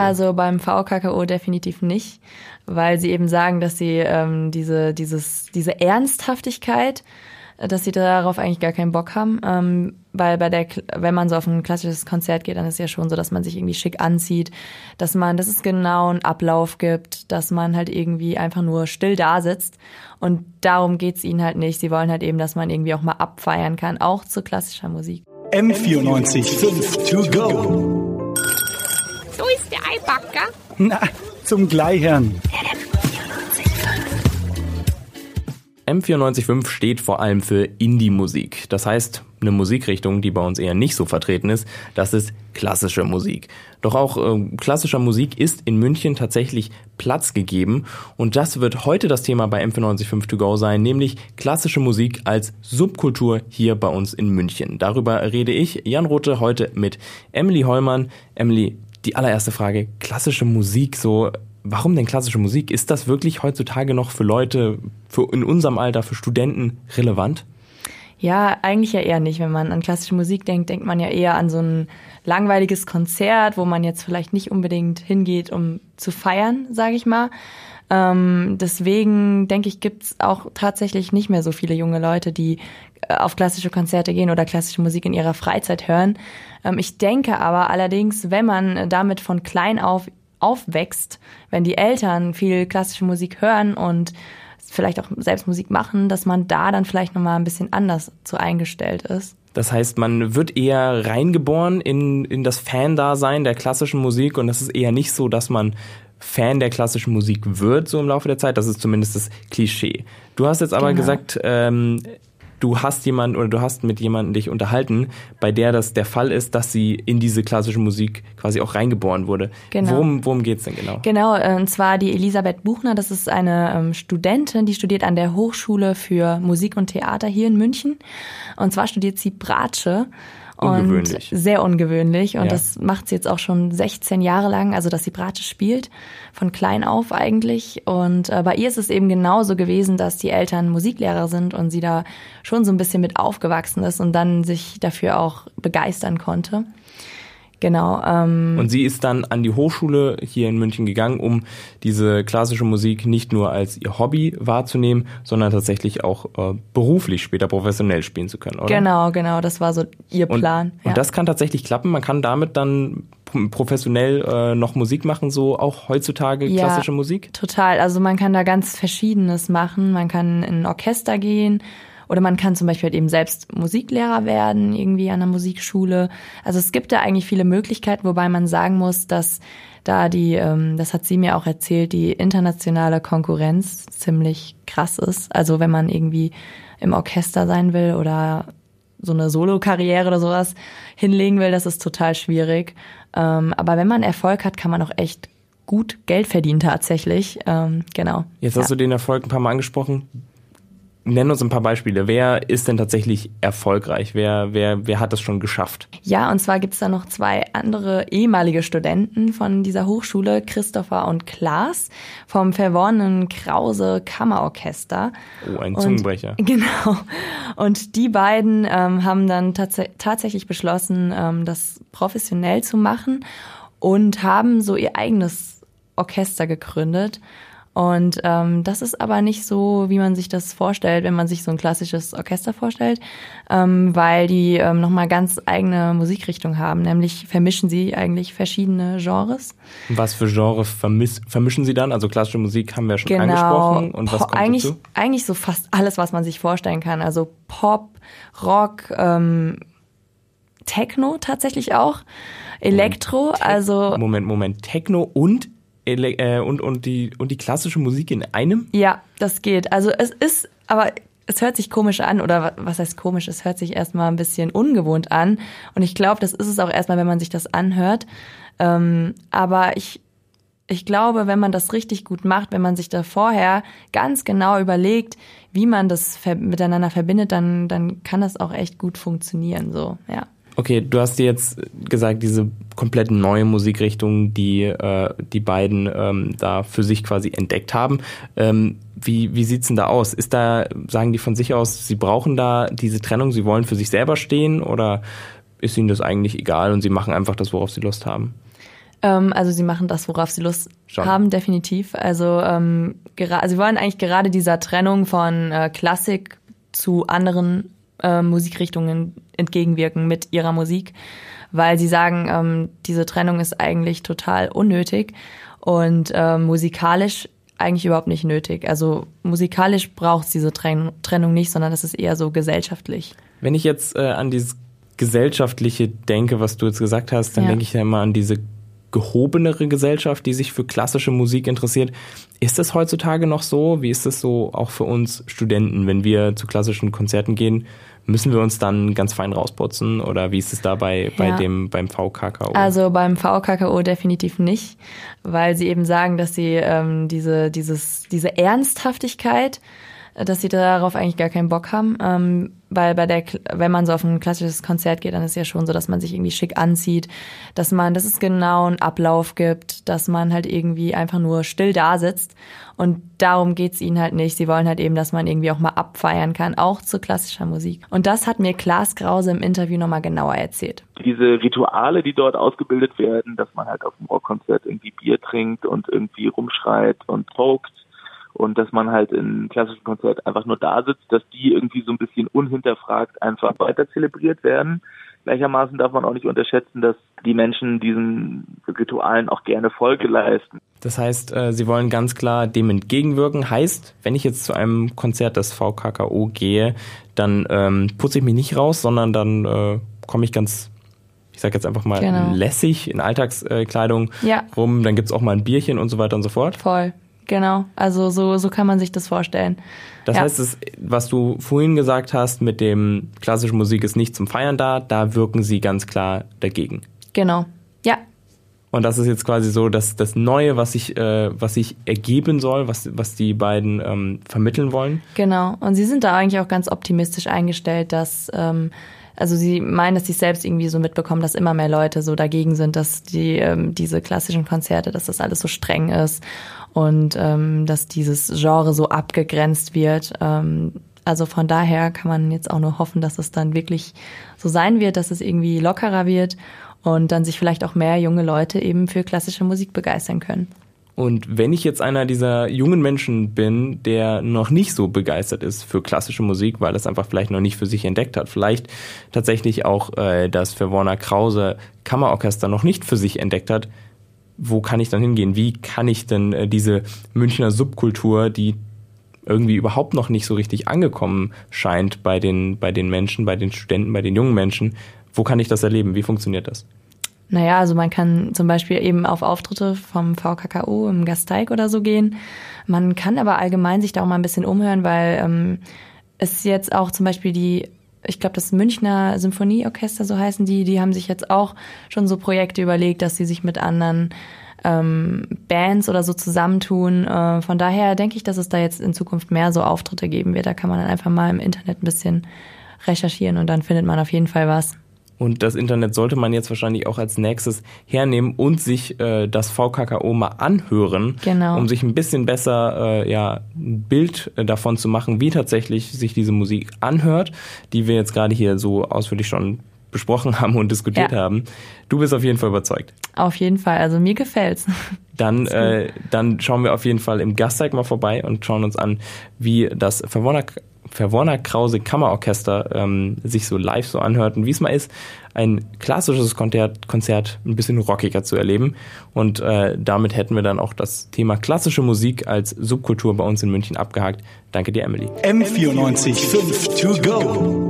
Also beim VKKO definitiv nicht, weil sie eben sagen, dass sie ähm, diese, dieses, diese Ernsthaftigkeit dass sie darauf eigentlich gar keinen Bock haben. Ähm, weil bei der, wenn man so auf ein klassisches Konzert geht, dann ist es ja schon so, dass man sich irgendwie schick anzieht, dass man, dass es genau einen Ablauf gibt, dass man halt irgendwie einfach nur still da sitzt. Und darum geht's ihnen halt nicht. Sie wollen halt eben, dass man irgendwie auch mal abfeiern kann, auch zu klassischer Musik. M94 5 to go. So ist der Eibacker. Na, zum Gleichern. M945 steht vor allem für Indie-Musik. Das heißt, eine Musikrichtung, die bei uns eher nicht so vertreten ist, das ist klassische Musik. Doch auch äh, klassischer Musik ist in München tatsächlich Platz gegeben und das wird heute das Thema bei M945 To Go sein, nämlich klassische Musik als Subkultur hier bei uns in München. Darüber rede ich, Jan Rote, heute mit Emily Heumann. Emily, die allererste Frage, klassische Musik, so warum denn klassische Musik? Ist das wirklich heutzutage noch für Leute für in unserem Alter, für Studenten relevant? Ja, eigentlich ja eher nicht. Wenn man an klassische Musik denkt, denkt man ja eher an so ein langweiliges Konzert, wo man jetzt vielleicht nicht unbedingt hingeht, um zu feiern, sage ich mal. Ähm, deswegen denke ich, gibt's auch tatsächlich nicht mehr so viele junge Leute, die äh, auf klassische Konzerte gehen oder klassische Musik in ihrer Freizeit hören. Ähm, ich denke aber allerdings, wenn man damit von klein auf aufwächst, wenn die Eltern viel klassische Musik hören und vielleicht auch selbst Musik machen, dass man da dann vielleicht nochmal ein bisschen anders zu eingestellt ist. Das heißt, man wird eher reingeboren in, in das Fan-Dasein der klassischen Musik und das ist eher nicht so, dass man Fan der klassischen Musik wird, so im Laufe der Zeit. Das ist zumindest das Klischee. Du hast jetzt aber genau. gesagt, ähm, du hast jemanden oder du hast mit jemandem dich unterhalten, bei der das der Fall ist, dass sie in diese klassische Musik quasi auch reingeboren wurde. Genau. Worum, worum geht es denn genau? Genau, äh, und zwar die Elisabeth Buchner, das ist eine ähm, Studentin, die studiert an der Hochschule für Musik und Theater hier in München. Und zwar studiert sie Bratsche. Ungewöhnlich. Und sehr ungewöhnlich. Und ja. das macht sie jetzt auch schon 16 Jahre lang, also dass sie Bratsche spielt, von klein auf eigentlich. Und äh, bei ihr ist es eben genauso gewesen, dass die Eltern Musiklehrer sind und sie da schon so ein bisschen mit aufgewachsen ist und dann sich dafür auch begeistern konnte. Genau. Ähm, und sie ist dann an die Hochschule hier in München gegangen, um diese klassische Musik nicht nur als ihr Hobby wahrzunehmen, sondern tatsächlich auch äh, beruflich später professionell spielen zu können, oder? Genau, genau. Das war so ihr Plan. Und, ja. und das kann tatsächlich klappen. Man kann damit dann professionell äh, noch Musik machen, so auch heutzutage ja, klassische Musik? Total. Also man kann da ganz Verschiedenes machen. Man kann in ein Orchester gehen oder man kann zum Beispiel halt eben selbst Musiklehrer werden, irgendwie an der Musikschule. Also es gibt da eigentlich viele Möglichkeiten, wobei man sagen muss, dass da die, ähm, das hat sie mir auch erzählt, die internationale Konkurrenz ziemlich krass ist. Also wenn man irgendwie im Orchester sein will oder so eine Solo-Karriere oder sowas hinlegen will, das ist total schwierig. Ähm, aber wenn man Erfolg hat, kann man auch echt gut Geld verdienen tatsächlich. Ähm, genau. Jetzt hast ja. du den Erfolg ein paar Mal angesprochen nenn uns ein paar Beispiele. Wer ist denn tatsächlich erfolgreich? Wer, wer, wer hat das schon geschafft? Ja, und zwar gibt's da noch zwei andere ehemalige Studenten von dieser Hochschule, Christopher und Klaas, vom verworrenen Krause Kammerorchester. Oh, ein Zungenbrecher. Und, genau. Und die beiden ähm, haben dann tats tatsächlich beschlossen, ähm, das professionell zu machen und haben so ihr eigenes Orchester gegründet und ähm, das ist aber nicht so, wie man sich das vorstellt, wenn man sich so ein klassisches Orchester vorstellt, ähm, weil die ähm, nochmal ganz eigene Musikrichtung haben. Nämlich vermischen sie eigentlich verschiedene Genres. Was für Genre vermiss, vermischen sie dann? Also klassische Musik haben wir schon genau. angesprochen. Und was kommt eigentlich, dazu? Eigentlich so fast alles, was man sich vorstellen kann. Also Pop, Rock, ähm, Techno tatsächlich auch. Elektro, also. Moment, Moment. Techno und äh, und, und, die, und die klassische Musik in einem? Ja, das geht. Also es ist, aber es hört sich komisch an oder was heißt komisch? Es hört sich erstmal ein bisschen ungewohnt an. Und ich glaube, das ist es auch erstmal, wenn man sich das anhört. Ähm, aber ich, ich glaube, wenn man das richtig gut macht, wenn man sich da vorher ganz genau überlegt, wie man das miteinander verbindet, dann, dann kann das auch echt gut funktionieren, so, ja. Okay, du hast dir jetzt gesagt, diese komplett neue Musikrichtung, die äh, die beiden ähm, da für sich quasi entdeckt haben. Ähm, wie wie sieht's denn da aus? Ist da sagen die von sich aus, sie brauchen da diese Trennung, sie wollen für sich selber stehen oder ist ihnen das eigentlich egal und sie machen einfach das, worauf sie Lust haben? Ähm, also sie machen das, worauf sie Lust Schon. haben, definitiv. Also ähm, gera- sie wollen eigentlich gerade dieser Trennung von äh, Klassik zu anderen äh, Musikrichtungen entgegenwirken mit ihrer Musik, weil sie sagen, ähm, diese Trennung ist eigentlich total unnötig und äh, musikalisch eigentlich überhaupt nicht nötig. Also musikalisch braucht es diese Trenn Trennung nicht, sondern das ist eher so gesellschaftlich. Wenn ich jetzt äh, an dieses gesellschaftliche denke, was du jetzt gesagt hast, dann Ja. denke ich ja immer an diese gehobenere Gesellschaft, die sich für klassische Musik interessiert. Ist das heutzutage noch so? Wie ist das so auch für uns Studenten, wenn wir zu klassischen Konzerten gehen? Müssen wir uns dann ganz fein rausputzen oder wie ist es da bei, bei Ja. dem beim VKKO? Also beim VKKO definitiv nicht, weil sie eben sagen, dass sie ähm, diese, dieses, diese Ernsthaftigkeit, dass sie darauf eigentlich gar keinen Bock haben. Ähm, weil bei der, wenn man so auf ein klassisches Konzert geht, dann ist es ja schon so, dass man sich irgendwie schick anzieht, dass man, dass es genau einen Ablauf gibt, dass man halt irgendwie einfach nur still da sitzt. Und darum geht's ihnen halt nicht. Sie wollen halt eben, dass man irgendwie auch mal abfeiern kann, auch zu klassischer Musik. Und das hat mir Klaas Krause im Interview nochmal genauer erzählt. diese Rituale, die dort ausgebildet werden, dass man halt auf dem Rockkonzert irgendwie Bier trinkt und irgendwie rumschreit und pokt und dass man halt in klassischen Konzert einfach nur da sitzt, dass die irgendwie so ein bisschen unhinterfragt einfach weiter zelebriert werden. Gleichermaßen darf man auch nicht unterschätzen, dass die Menschen diesen Ritualen auch gerne Folge leisten. Das heißt, äh, sie wollen ganz klar dem entgegenwirken. Heißt, wenn ich jetzt zu einem Konzert des VKKO gehe, dann ähm, putze ich mich nicht raus, sondern dann äh, komme ich ganz, ich sag jetzt einfach mal, Genau. lässig in Alltagskleidung Ja. rum. Dann gibt's auch mal ein Bierchen und so weiter und so fort. Voll, genau. Also so, so kann man sich das vorstellen. Das Ja. heißt, das, was du vorhin gesagt hast, mit dem klassische Musik ist nicht zum Feiern da, da wirken sie ganz klar dagegen. Genau. Ja, Und das ist jetzt quasi so, dass das Neue, was sich, äh, was sich ergeben soll, was, was die beiden ähm, vermitteln wollen. genau. Und sie sind da eigentlich auch ganz optimistisch eingestellt, dass, ähm, also sie meinen, dass sie selbst irgendwie so mitbekommen, dass immer mehr Leute so dagegen sind, dass die ähm, diese klassischen Konzerte, dass das alles so streng ist und ähm, dass dieses Genre so abgegrenzt wird. Ähm, also von daher kann man jetzt auch nur hoffen, dass es dann wirklich so sein wird, dass es irgendwie lockerer wird und dann sich vielleicht auch mehr junge Leute eben für klassische Musik begeistern können. Und wenn ich jetzt einer dieser jungen Menschen bin, der noch nicht so begeistert ist für klassische Musik, weil es einfach vielleicht noch nicht für sich entdeckt hat, vielleicht tatsächlich auch äh, das für Warner Krause Kammerorchester noch nicht für sich entdeckt hat, wo kann ich dann hingehen? Wie kann ich denn äh, diese Münchner Subkultur, die irgendwie überhaupt noch nicht so richtig angekommen scheint bei den, bei den Menschen, bei den Studenten, bei den jungen Menschen, wo kann ich das erleben? Wie funktioniert das? Naja, also man kann zum Beispiel eben auf Auftritte vom VKKO im Gasteig oder so gehen. Man kann aber allgemein sich da auch mal ein bisschen umhören, weil ähm, es jetzt auch zum Beispiel die, ich glaube, das Münchner Symphonieorchester, so heißen die, die haben sich jetzt auch schon so Projekte überlegt, dass sie sich mit anderen ähm, Bands oder so zusammentun. Äh, von daher denke ich, dass es da jetzt in Zukunft mehr so Auftritte geben wird. Da kann man dann einfach mal im Internet ein bisschen recherchieren und dann findet man auf jeden Fall was. Und das Internet sollte man jetzt wahrscheinlich auch als nächstes hernehmen und sich äh, das VKKO mal anhören, Genau. um sich ein bisschen besser äh, ja, ein Bild äh, davon zu machen, wie tatsächlich sich diese Musik anhört, die wir jetzt gerade hier so ausführlich schon besprochen haben und diskutiert Ja. haben. Du bist auf jeden Fall überzeugt. Auf jeden Fall, also mir gefällt's. Dann, äh, dann schauen wir auf jeden Fall im Gasteig mal vorbei und schauen uns an, wie das Verworner, Verworner Krause Kammerorchester ähm, sich so live so anhört und wie es mal ist, ein klassisches Konzert, Konzert ein bisschen rockiger zu erleben. Und äh, damit hätten wir dann auch das Thema klassische Musik als Subkultur bei uns in München abgehakt. Danke dir, Emily. M94 5 to go.